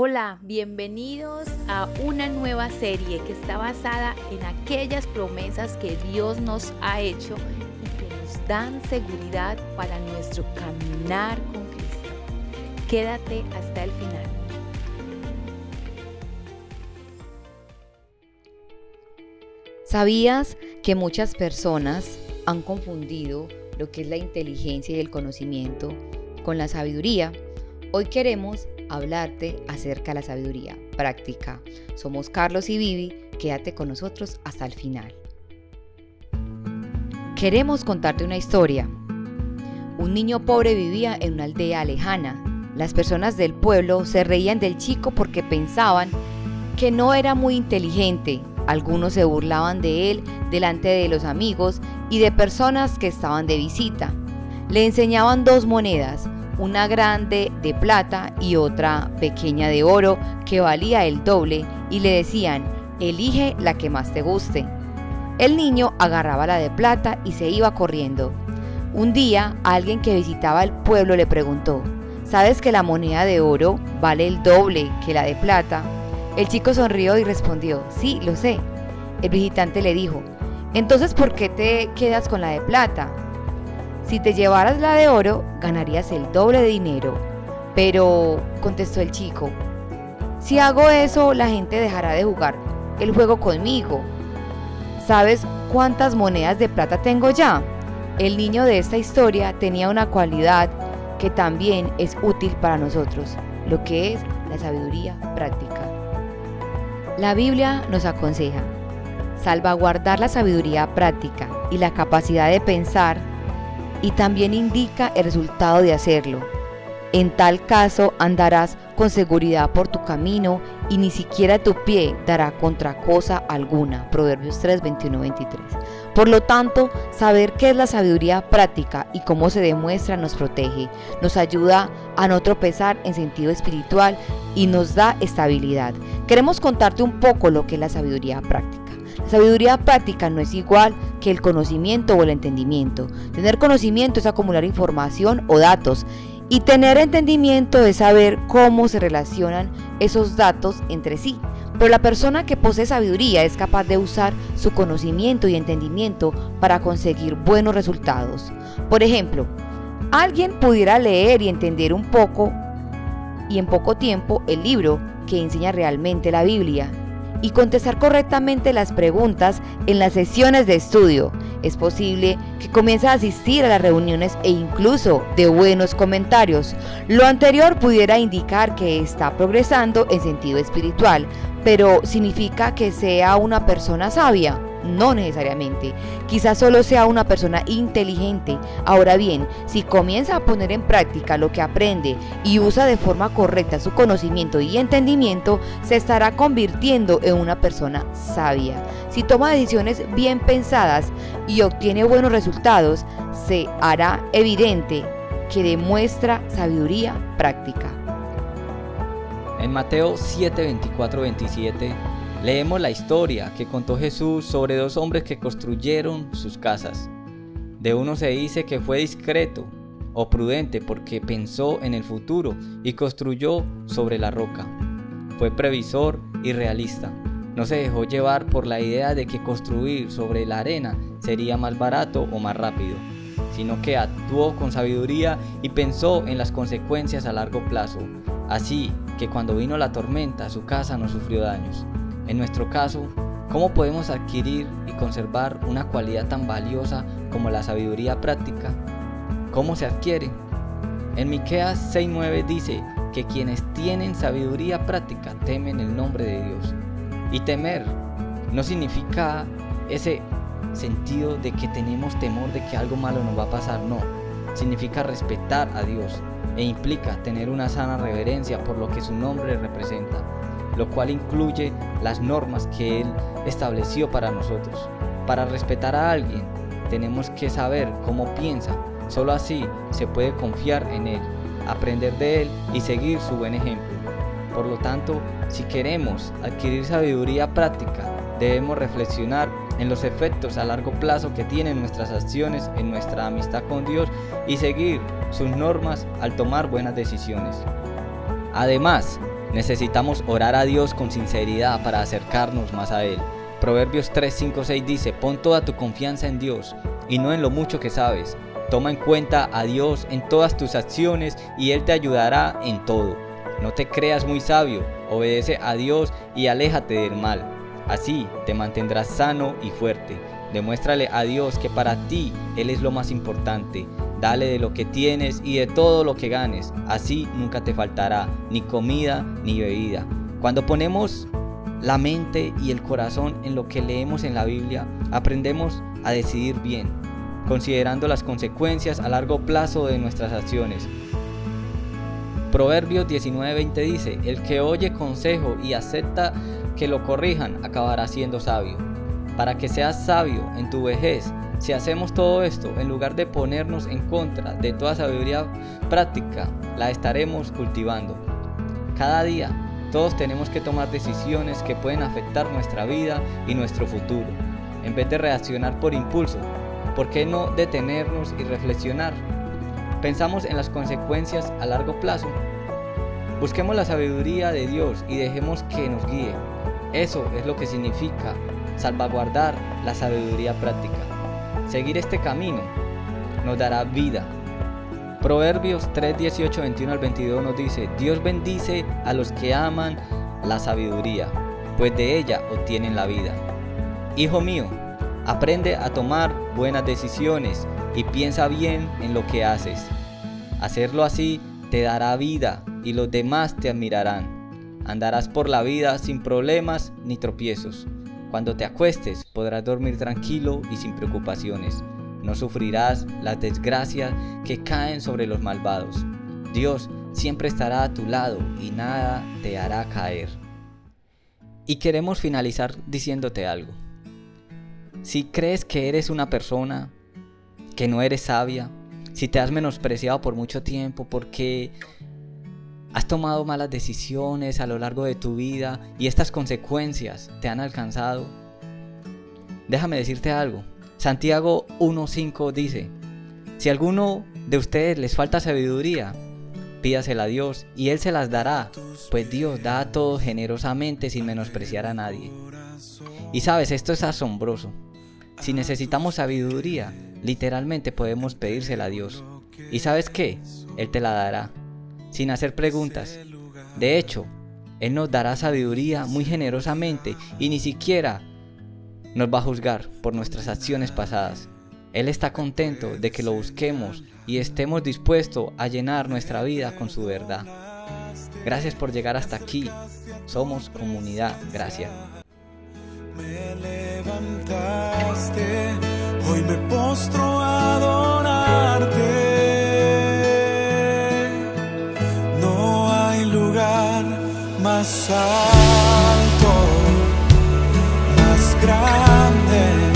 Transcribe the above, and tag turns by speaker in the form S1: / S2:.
S1: Hola, bienvenidos a una nueva serie que está basada en aquellas promesas que Dios nos ha hecho y que nos dan seguridad para nuestro caminar con Cristo. Quédate hasta el final.
S2: ¿Sabías que muchas personas han confundido lo que es la inteligencia y el conocimiento con la sabiduría? Hoy queremos hablarte acerca de la sabiduría práctica. Somos Carlos y Vivi, quédate con nosotros hasta el final. Queremos contarte una historia. Un niño pobre vivía en una aldea lejana. Las personas del pueblo se reían del chico porque pensaban que no era muy inteligente. Algunos se burlaban de él delante de los amigos y de personas que estaban de visita. Le enseñaban dos monedas, una grande de plata y otra pequeña de oro que valía el doble y le decían, elige la que más te guste. El niño agarraba la de plata y se iba corriendo. Un día alguien que visitaba el pueblo le preguntó, ¿sabes que la moneda de oro vale el doble que la de plata? El chico sonrió y respondió, sí, lo sé. El visitante le dijo, entonces ¿por qué te quedas con la de plata? Si te llevaras la de oro, ganarías el doble de dinero. Pero, contestó el chico, si hago eso, la gente dejará de jugar el juego conmigo. ¿Sabes cuántas monedas de plata tengo ya? El niño de esta historia tenía una cualidad que también es útil para nosotros, lo que es la sabiduría práctica. La Biblia nos aconseja salvaguardar la sabiduría práctica y la capacidad de pensar y también indica el resultado de hacerlo. En tal caso andarás con seguridad por tu camino y ni siquiera tu pie dará contra cosa alguna. Proverbios 3, 21, 23. Por lo tanto, saber qué es la sabiduría práctica y cómo se demuestra nos protege, nos ayuda a no tropezar en sentido espiritual y nos da estabilidad. Queremos contarte un poco lo que es la sabiduría práctica. Sabiduría práctica no es igual que el conocimiento o el entendimiento. Tener conocimiento es acumular información o datos y tener entendimiento es saber cómo se relacionan esos datos entre sí. Pero la persona que posee sabiduría es capaz de usar su conocimiento y entendimiento para conseguir buenos resultados. Por ejemplo, alguien pudiera leer y entender un poco y en poco tiempo el libro que enseña realmente la Biblia y contestar correctamente las preguntas en las sesiones de estudio. Es posible que comience a asistir a las reuniones e incluso de buenos comentarios. Lo anterior pudiera indicar que está progresando en sentido espiritual, pero ¿significa que sea una persona sabia? No necesariamente. Quizás solo sea una persona inteligente. Ahora bien, si comienza a poner en práctica lo que aprende y usa de forma correcta su conocimiento y entendimiento, se estará convirtiendo en una persona sabia. Si toma decisiones bien pensadas y obtiene buenos resultados, se hará evidente que demuestra sabiduría práctica.
S3: En Mateo 7, 24, 27 Leemos la historia que contó Jesús sobre dos hombres que construyeron sus casas. De uno se dice que fue discreto o prudente porque pensó en el futuro y construyó sobre la roca. Fue previsor y realista. No se dejó llevar por la idea de que construir sobre la arena sería más barato o más rápido, sino que actuó con sabiduría y pensó en las consecuencias a largo plazo. Así que cuando vino la tormenta su casa no sufrió daños. En nuestro caso, ¿cómo podemos adquirir y conservar una cualidad tan valiosa como la sabiduría práctica? ¿Cómo se adquiere? En Miqueas 6:9 dice que quienes tienen sabiduría práctica temen el nombre de Dios. Y temer no significa ese sentido de que tenemos temor de que algo malo nos va a pasar, no. Significa respetar a Dios e implica tener una sana reverencia por lo que su nombre representa lo cual incluye las normas que Él estableció para nosotros. Para respetar a alguien, tenemos que saber cómo piensa. Solo así se puede confiar en Él, aprender de Él y seguir su buen ejemplo. Por lo tanto, si queremos adquirir sabiduría práctica, debemos reflexionar en los efectos a largo plazo que tienen nuestras acciones en nuestra amistad con Dios y seguir sus normas al tomar buenas decisiones. Además, Necesitamos orar a Dios con sinceridad para acercarnos más a Él. Proverbios 3, 5, 6 dice, pon toda tu confianza en Dios y no en lo mucho que sabes. Toma en cuenta a Dios en todas tus acciones y Él te ayudará en todo. No te creas muy sabio, obedece a Dios y aléjate del mal. Así te mantendrás sano y fuerte. Demuéstrale a Dios que para ti Él es lo más importante. Dale de lo que tienes y de todo lo que ganes. Así nunca te faltará ni comida ni bebida. Cuando ponemos la mente y el corazón en lo que leemos en la Biblia, aprendemos a decidir bien, considerando las consecuencias a largo plazo de nuestras acciones. Proverbios 19:20 dice, el que oye consejo y acepta que lo corrijan acabará siendo sabio. Para que seas sabio en tu vejez, si hacemos todo esto, en lugar de ponernos en contra de toda sabiduría práctica, la estaremos cultivando. Cada día todos tenemos que tomar decisiones que pueden afectar nuestra vida y nuestro futuro. En vez de reaccionar por impulso, ¿por qué no detenernos y reflexionar? Pensamos en las consecuencias a largo plazo. Busquemos la sabiduría de Dios y dejemos que nos guíe. Eso es lo que significa salvaguardar la sabiduría práctica. Seguir este camino nos dará vida Proverbios 3, 18, 21 al 22 nos dice, Dios bendice a los que aman la sabiduría, pues de ella obtienen la vida. Hijo mío, aprende a tomar buenas decisiones y piensa bien en lo que haces. Hacerlo así te dará vida y los demás te admirarán. Andarás por la vida sin problemas ni tropiezos. Cuando te acuestes podrás dormir tranquilo y sin preocupaciones no sufrirás las desgracias que caen sobre los malvados. Dios siempre estará a tu lado y nada te hará caer. Y queremos finalizar diciéndote algo. Si crees que eres una persona que no eres sabia, si te has menospreciado por mucho tiempo porque has tomado malas decisiones a lo largo de tu vida y estas consecuencias te han alcanzado, déjame decirte algo. Santiago 1.5 dice, si a alguno de ustedes les falta sabiduría, pídasela a Dios y Él se las dará, pues Dios da a todos generosamente sin menospreciar a nadie. Y sabes, esto es asombroso. Si necesitamos sabiduría, literalmente podemos pedírsela a Dios. ¿Y sabes qué? Él te la dará, sin hacer preguntas. De hecho, Él nos dará sabiduría muy generosamente y ni siquiera nos va a juzgar por nuestras acciones pasadas. Él está contento de que lo busquemos y estemos dispuestos a llenar nuestra vida con su verdad. Gracias por llegar hasta aquí. Somos comunidad. Gracias.
S4: Me levantaste, hoy me postro a adorarte. Más alto grande